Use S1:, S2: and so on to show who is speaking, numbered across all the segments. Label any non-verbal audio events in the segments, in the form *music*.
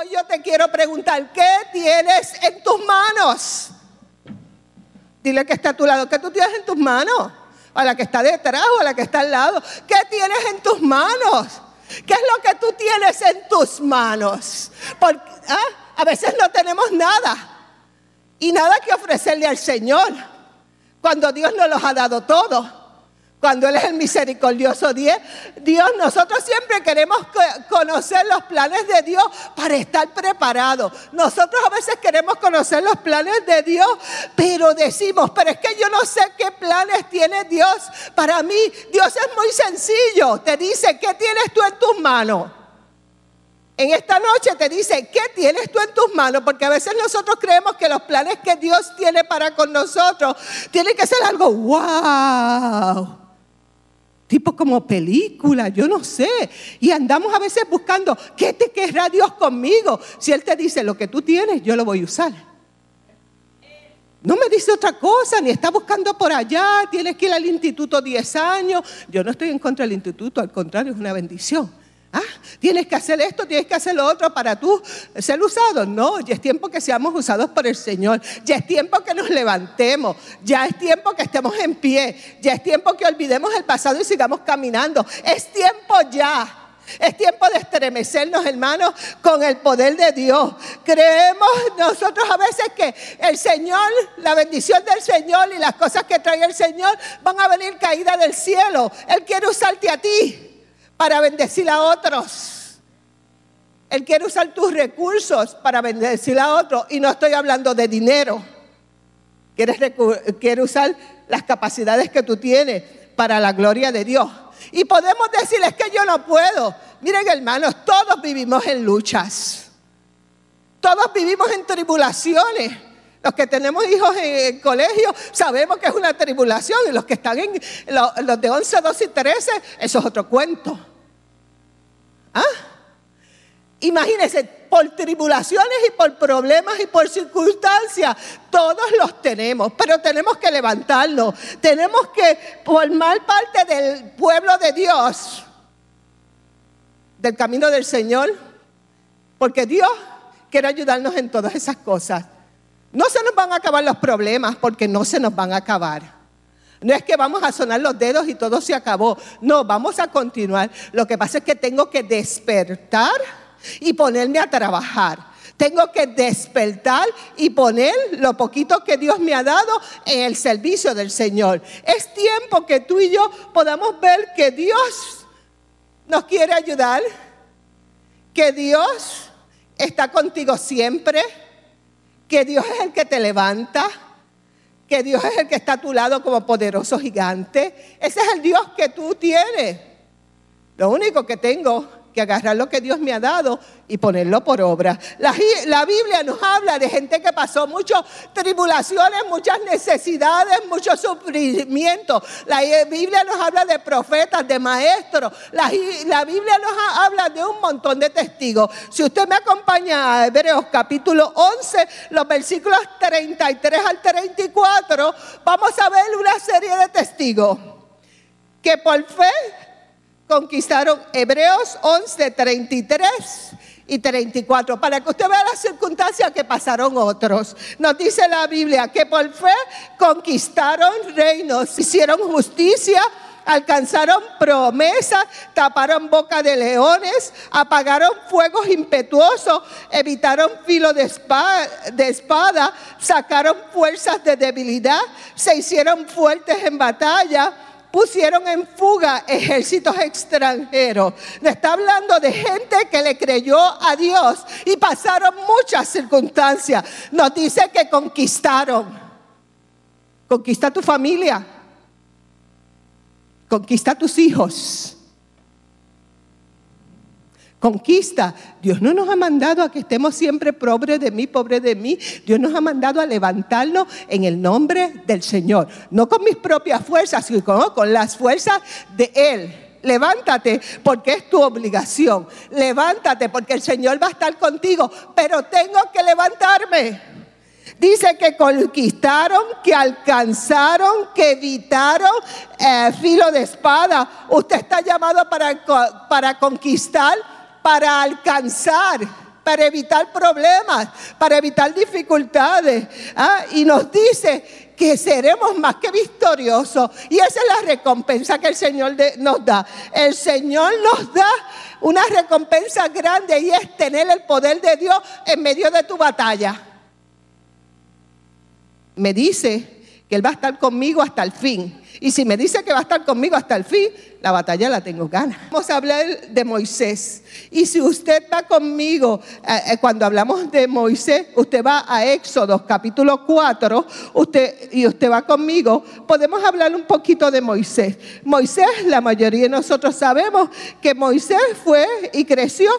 S1: Hoy yo te quiero preguntar, ¿qué tienes en tus manos? Dile que está a tu lado, ¿qué tú tienes en tus manos? A la que está detrás o a la que está al lado. ¿Qué tienes en tus manos? ¿Qué es lo que tú tienes en tus manos? Porque, ¿ah? A veces no tenemos nada y nada que ofrecerle al Señor cuando Dios nos los ha dado todo. Cuando Él es el misericordioso Dios, nosotros siempre queremos conocer los planes de Dios para estar preparados. Nosotros a veces queremos conocer los planes de Dios, pero decimos, pero es que yo no sé qué planes tiene Dios para mí. Dios es muy sencillo. Te dice, ¿qué tienes tú en tus manos? En esta noche te dice, ¿qué tienes tú en tus manos? Porque a veces nosotros creemos que los planes que Dios tiene para con nosotros tienen que ser algo wow tipo como película, yo no sé. Y andamos a veces buscando, ¿qué te querrá Dios conmigo? Si Él te dice, lo que tú tienes, yo lo voy a usar. No me dice otra cosa, ni está buscando por allá, tienes que ir al instituto 10 años. Yo no estoy en contra del instituto, al contrario, es una bendición. Ah, tienes que hacer esto, tienes que hacer lo otro para tú ser usado. No, ya es tiempo que seamos usados por el Señor. Ya es tiempo que nos levantemos. Ya es tiempo que estemos en pie. Ya es tiempo que olvidemos el pasado y sigamos caminando. Es tiempo ya. Es tiempo de estremecernos, hermanos, con el poder de Dios. Creemos nosotros a veces que el Señor, la bendición del Señor y las cosas que trae el Señor van a venir caídas del cielo. Él quiere usarte a ti para bendecir a otros. Él quiere usar tus recursos para bendecir a otros. Y no estoy hablando de dinero. Quiere, usar las capacidades que tú tienes para la gloria de Dios. Y podemos decir, es que yo no puedo. Miren hermanos, todos vivimos en luchas. Todos vivimos en tribulaciones. Los que tenemos hijos en el colegio sabemos que es una tribulación y los que están en los, de 11, 12 y 13, eso es otro cuento. ¿Ah? Imagínense, por tribulaciones y por problemas y por circunstancias, todos los tenemos, pero tenemos que levantarnos, tenemos que formar parte del pueblo de Dios, del camino del Señor, porque Dios quiere ayudarnos en todas esas cosas. No se nos van a acabar los problemas porque no se nos van a acabar. No es que vamos a sonar los dedos y todo se acabó. No, vamos a continuar. Lo que pasa es que tengo que despertar y ponerme a trabajar. Tengo que despertar y poner lo poquito que Dios me ha dado en el servicio del Señor. Es tiempo que tú y yo podamos ver que Dios nos quiere ayudar, que Dios está contigo siempre, que Dios es el que te levanta que Dios es el que está a tu lado como poderoso gigante. Ese es el Dios que tú tienes. Lo único que tengo que agarrar lo que Dios me ha dado y ponerlo por obra. La, Biblia nos habla de gente que pasó muchas tribulaciones, muchas necesidades, mucho sufrimiento. La Biblia nos habla de profetas, de maestros. La, la Biblia nos habla de un montón de testigos. Si usted me acompaña a Hebreos capítulo 11, los versículos 33 al 34, vamos a ver una serie de testigos que por fe conquistaron Hebreos 11, 33 y 34, para que usted vea las circunstancias que pasaron otros. Nos dice la Biblia que por fe conquistaron reinos, hicieron justicia, alcanzaron promesas, taparon boca de leones, apagaron fuegos impetuosos, evitaron filo de espada, de espada, sacaron fuerzas de debilidad, se hicieron fuertes en batalla pusieron en fuga ejércitos extranjeros. Le está hablando de gente que le creyó a Dios y pasaron muchas circunstancias. Nos dice que conquistaron. Conquista tu familia. Conquista tus hijos. Conquista. Dios no nos ha mandado a que estemos siempre pobres de mí, pobre de mí. Dios nos ha mandado a levantarnos en el nombre del Señor. No con mis propias fuerzas, sino con las fuerzas de Él. Levántate porque es tu obligación. Levántate porque el Señor va a estar contigo. Pero tengo que levantarme. Dice que conquistaron, que alcanzaron, que evitaron eh, filo de espada. Usted está llamado para, para conquistar para alcanzar, para evitar problemas, para evitar dificultades. ¿ah? Y nos dice que seremos más que victoriosos. Y esa es la recompensa que el Señor nos da. El Señor nos da una recompensa grande y es tener el poder de Dios en medio de tu batalla. Me dice que Él va a estar conmigo hasta el fin. Y si me dice que va a estar conmigo hasta el fin, la batalla la tengo gana. Vamos a hablar de Moisés. Y si usted va conmigo, eh, eh, cuando hablamos de Moisés, usted va a Éxodo capítulo 4, usted, y usted va conmigo, podemos hablar un poquito de Moisés. Moisés, la mayoría de nosotros sabemos que Moisés fue y creció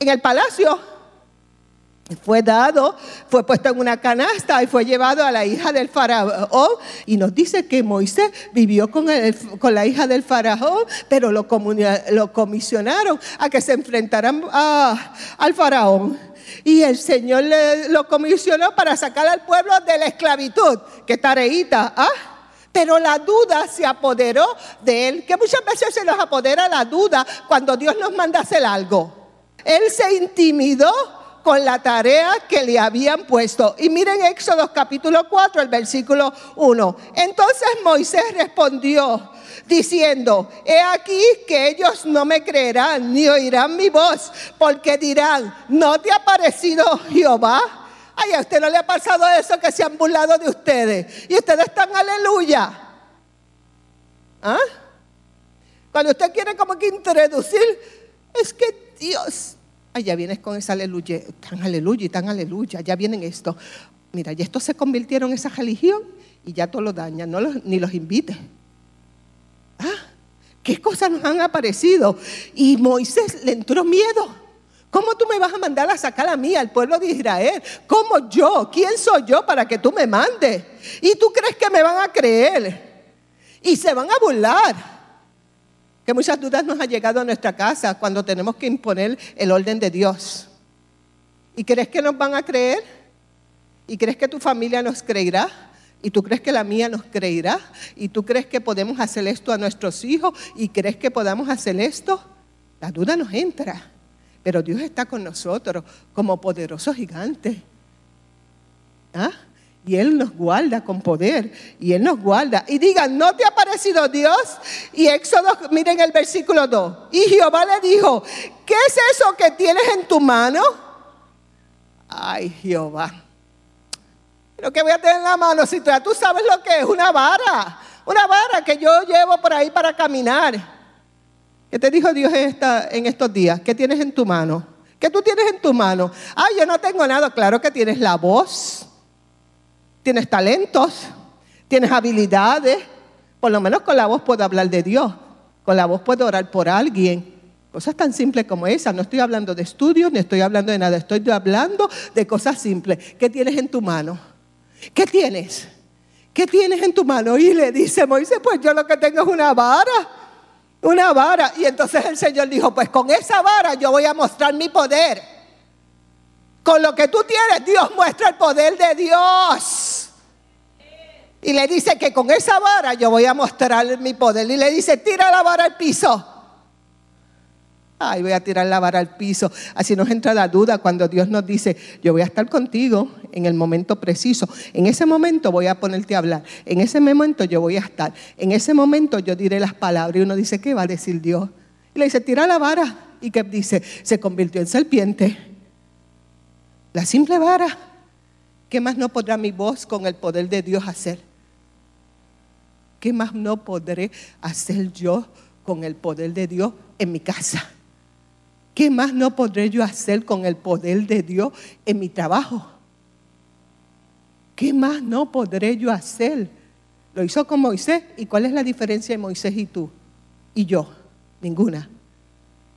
S1: en el palacio fue dado, fue puesto en una canasta y fue llevado a la hija del faraón. Y nos dice que Moisés vivió con, con la hija del faraón, pero lo, lo comisionaron a que se enfrentaran al faraón. Y el Señor le, lo comisionó para sacar al pueblo de la esclavitud. Qué tareita, ¿ah? Pero la duda se apoderó de él, que muchas veces se nos apodera la duda cuando Dios nos manda hacer algo. Él se intimidó con la tarea que le habían puesto. Y miren Éxodo capítulo 4, el versículo 1. Entonces Moisés respondió diciendo, he aquí que ellos no me creerán ni oirán mi voz, porque dirán, ¿no te ha parecido Jehová? Ay, a usted no le ha pasado eso que se han burlado de ustedes. Y ustedes están aleluya. ¿Ah? Cuando usted quiere como que introducir, es que Dios Ya vienes con esa aleluya, tan aleluya y tan aleluya, ya vienen esto. Mira, y estos se convirtieron en esa religión y ya todo lo dañan, no ni los invite. Ah, ¿qué cosas nos han aparecido? Y Moisés le entró miedo. ¿Cómo tú me vas a mandar a sacar a mí, al pueblo de Israel? ¿Cómo yo? ¿Quién soy yo para que tú me mandes? ¿Y tú crees que me van a creer? Y se van a burlar que muchas dudas nos han llegado a nuestra casa cuando tenemos que imponer el orden de Dios. ¿Y crees que nos van a creer? ¿Y crees que tu familia nos creerá? ¿Y tú crees que la mía nos creerá? ¿Y tú crees que podemos hacer esto a nuestros hijos? ¿Y crees que podamos hacer esto? La duda nos entra. Pero Dios está con nosotros como poderoso gigante. ¿Ah? Y Él nos guarda con poder. Y Él nos guarda. Y digan, ¿no te ha parecido Dios? Y Éxodo, miren el versículo 2. Y Jehová le dijo, ¿qué es eso que tienes en tu mano? Ay, Jehová. Lo que voy a tener en la mano, si tú sabes lo que es, una vara. Una vara que yo llevo por ahí para caminar. ¿Qué te dijo Dios en estos días? ¿Qué tienes en tu mano? ¿Qué tú tienes en tu mano? Ay, yo no tengo nada. Claro que tienes la voz tienes talentos, tienes habilidades. Por lo menos con la voz puedo hablar de Dios. Con la voz puedo orar por alguien. Cosas tan simples como esas. No estoy hablando de estudios, ni estoy hablando de nada. Estoy hablando de cosas simples. ¿Qué tienes en tu mano? ¿Qué tienes? ¿Qué tienes en tu mano? Y le dice Moisés, pues yo lo que tengo es una vara. Una vara. Y entonces el Señor dijo, pues con esa vara yo voy a mostrar mi poder. Con lo que tú tienes, Dios muestra el poder de Dios. Y le dice que con esa vara yo voy a mostrar mi poder. Y le dice, tira la vara al piso. Ay, voy a tirar la vara al piso. Así nos entra la duda cuando Dios nos dice, yo voy a estar contigo en el momento preciso. En ese momento voy a ponerte a hablar. En ese momento yo voy a estar. En ese momento yo diré las palabras. Y uno dice, ¿qué va a decir Dios? Y le dice, tira la vara. Y que dice, se convirtió en serpiente. La simple vara. ¿Qué más no podrá mi voz con el poder de Dios hacer? ¿Qué más no podré hacer yo con el poder de Dios en mi casa? ¿Qué más no podré yo hacer con el poder de Dios en mi trabajo? ¿Qué más no podré yo hacer? Lo hizo con Moisés. ¿Y cuál es la diferencia de Moisés y tú? Y yo. Ninguna.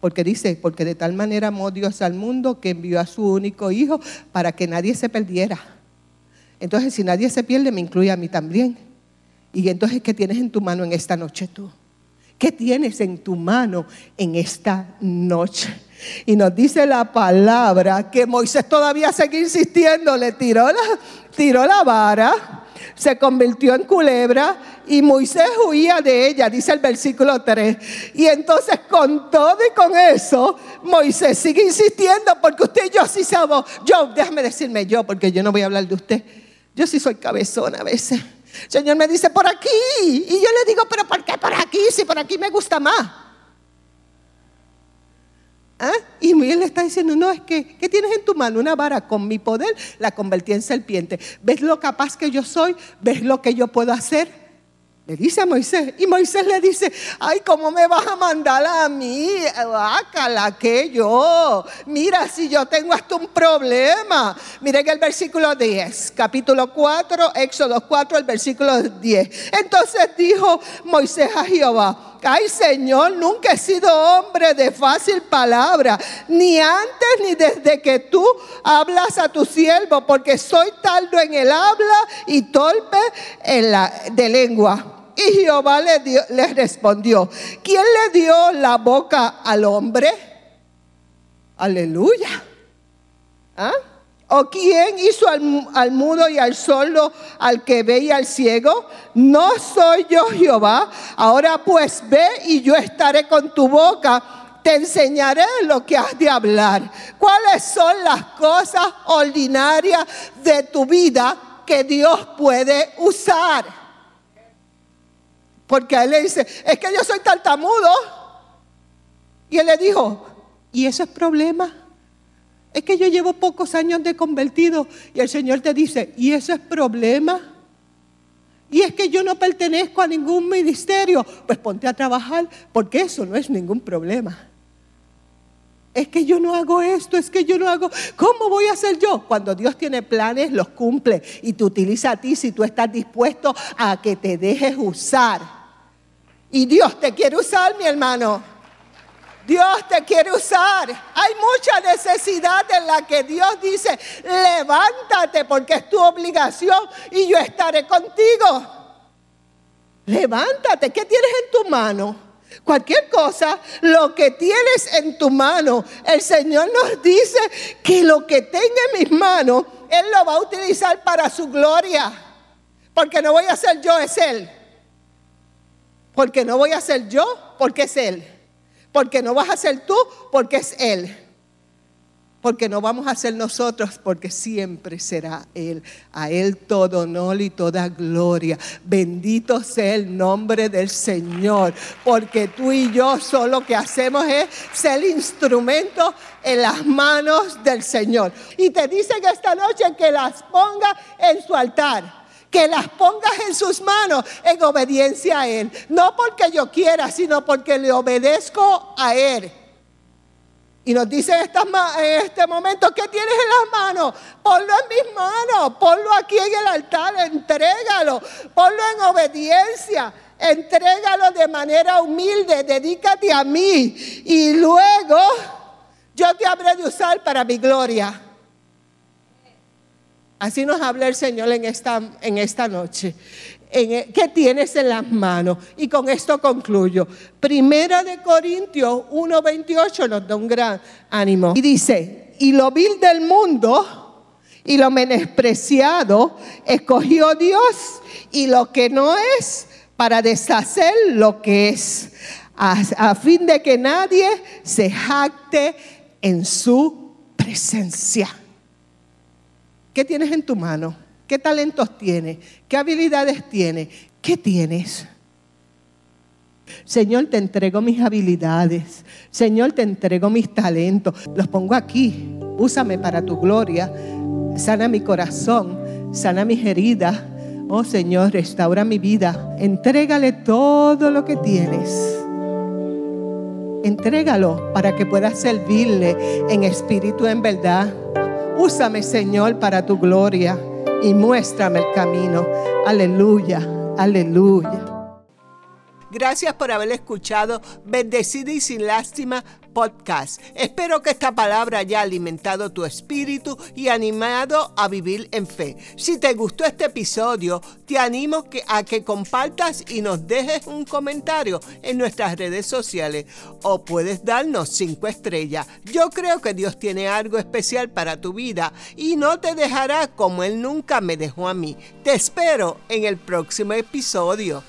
S1: Porque dice, porque de tal manera amó Dios al mundo que envió a su único hijo para que nadie se perdiera. Entonces, si nadie se pierde, me incluye a mí también. Y entonces, ¿qué tienes en tu mano en esta noche tú? ¿Qué tienes en tu mano en esta noche? Y nos dice la palabra que Moisés todavía sigue insistiendo, le tiró la, tiró la vara, se convirtió en culebra y Moisés huía de ella, dice el versículo 3. Y entonces con todo y con eso, Moisés sigue insistiendo porque usted yo sí somos, yo, déjame decirme yo, porque yo no voy a hablar de usted, yo sí soy cabezona a veces. Señor me dice, por aquí. Y yo le digo, pero ¿por qué por aquí? Si por aquí me gusta más. ¿Ah? Y él le está diciendo, no, es que, ¿qué tienes en tu mano? Una vara con mi poder, la convertí en serpiente. ¿Ves lo capaz que yo soy? ¿Ves lo que yo puedo hacer? Le dice a Moisés. Y Moisés le dice, ay, ¿cómo me vas a mandar a mí? Bácala que yo. Mira, si yo tengo hasta un problema. Miren el versículo 10, capítulo 4, Éxodo 4, el versículo 10. Entonces dijo Moisés a Jehová, ay Señor, nunca he sido hombre de fácil palabra, ni antes ni desde que tú hablas a tu siervo, porque soy taldo en el habla y torpe en la, de lengua. *laughs* Y Jehová le, le respondió, ¿quién le dio la boca al hombre? Aleluya. ¿Ah? ¿O quién hizo al, al, mudo y al sordo, al que ve y al ciego? No soy yo Jehová. Ahora pues ve y yo estaré con tu boca. Te enseñaré lo que has de hablar. ¿Cuáles son las cosas ordinarias de tu vida que Dios puede usar? Porque a él le dice, es que yo soy tartamudo. Y él le dijo, ¿y eso es problema? Es que yo llevo pocos años de convertido. Y el Señor te dice, ¿y eso es problema? Y es que yo no pertenezco a ningún ministerio. Pues ponte a trabajar, porque eso no es ningún problema. Es que yo no hago esto, es que yo no hago. ¿Cómo voy a hacer yo? Cuando Dios tiene planes, los cumple y te utiliza a ti si tú estás dispuesto a que te dejes usar. Y Dios te quiere usar, mi hermano. Dios te quiere usar. Hay mucha necesidad en la que Dios dice, levántate porque es tu obligación y yo estaré contigo. Levántate, ¿qué tienes en tu mano? Cualquier cosa, lo que tienes en tu mano, el Señor nos dice que lo que tenga en mis manos, Él lo va a utilizar para su gloria. Porque no voy a ser yo, es Él. Porque no voy a ser yo, porque es Él. Porque no vas a ser tú, porque es Él. Porque no vamos a ser nosotros, porque siempre será Él. A Él todo honor y toda gloria. Bendito sea el nombre del Señor. Porque tú y yo solo lo que hacemos es ser instrumento en las manos del Señor. Y te dicen esta noche que las ponga en su altar que las pongas en sus manos en obediencia a Él. No porque yo quiera, sino porque le obedezco a Él. Y nos dice en, este momento, ¿qué tienes en las manos? Ponlo en mis manos, ponlo aquí en el altar, entrégalo, ponlo en obediencia, entrégalo de manera humilde, dedícate a mí y luego yo te habré de usar para mi gloria. Así nos habla el Señor en esta, noche. En, ¿Qué tienes en las manos? Y con esto concluyo. Primera de Corintios 1:28 nos da un gran ánimo. Y dice, y lo vil del mundo y lo menospreciado escogió Dios y lo que no es para deshacer lo que es, a fin de que nadie se jacte en su presencia. ¿Qué tienes en tu mano? ¿Qué talentos tienes? ¿Qué habilidades tienes? ¿Qué tienes? Señor, te entrego mis habilidades. Señor, te entrego mis talentos. Los pongo aquí. Úsame para tu gloria. Sana mi corazón. Sana mis heridas. Oh Señor, restaura mi vida. Entrégale todo lo que tienes. Entrégalo para que puedas servirle en espíritu, en verdad. Úsame, Señor, para tu gloria y muéstrame el camino. Aleluya, aleluya. Gracias por haber escuchado Bendecida y sin lástima podcast. Espero que esta palabra haya alimentado tu espíritu y animado a vivir en fe. Si te gustó este episodio, te animo a que compartas y nos dejes un comentario en nuestras redes sociales o puedes darnos cinco estrellas. Yo creo que Dios tiene algo especial para tu vida y no te dejará como Él nunca me dejó a mí. Te espero en el próximo episodio.